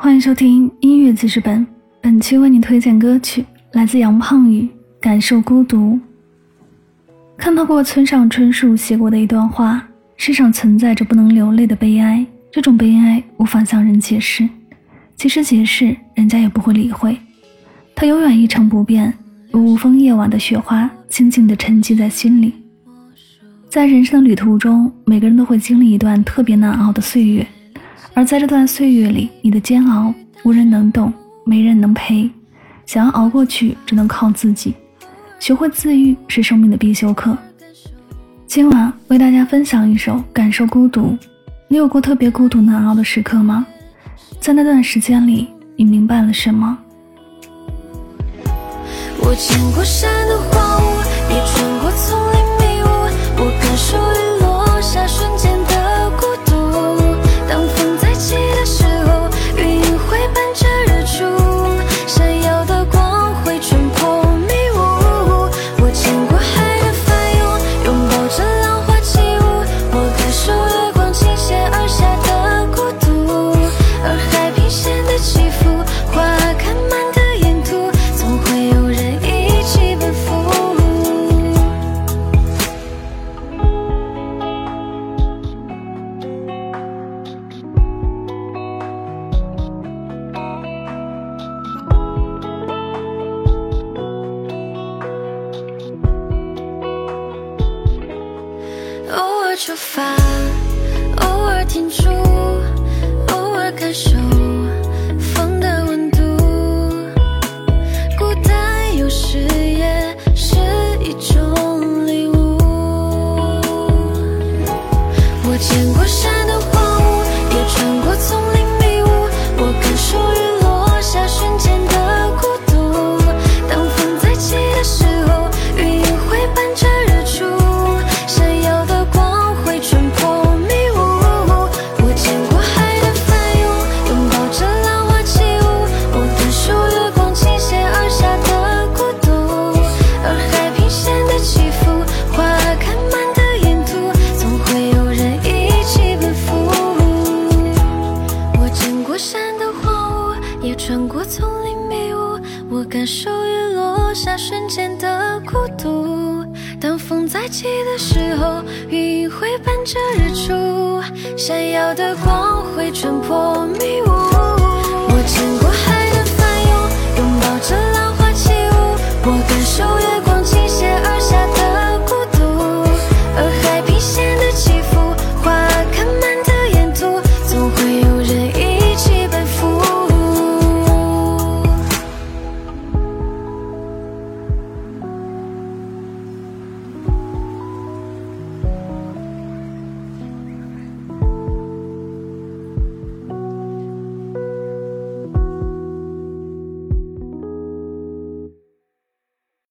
欢迎收听音乐记事本，本期为你推荐歌曲来自杨胖宇《感受孤独》。看到过村上春树写过的一段话：世上存在着不能流泪的悲哀，这种悲哀无法向人解释，即使解释，人家也不会理会，它永远一成不变，如无风夜晚的雪花，静静地沉积在心里。在人生的旅途中，每个人都会经历一段特别难熬的岁月。而在这段岁月里，你的煎熬无人能懂，没人能陪。想要熬过去，只能靠自己。学会自愈是生命的必修课。今晚为大家分享一首《感受孤独》。你有过特别孤独难熬的时刻吗？在那段时间里，你明白了什么？我见过山的荒芜，也穿过丛林出发，偶尔停驻，偶尔感受。穿过丛林迷雾我感受雨落下瞬间的孤独，当风再起的时候，云会伴着日出，闪耀的光会穿破迷雾。我见过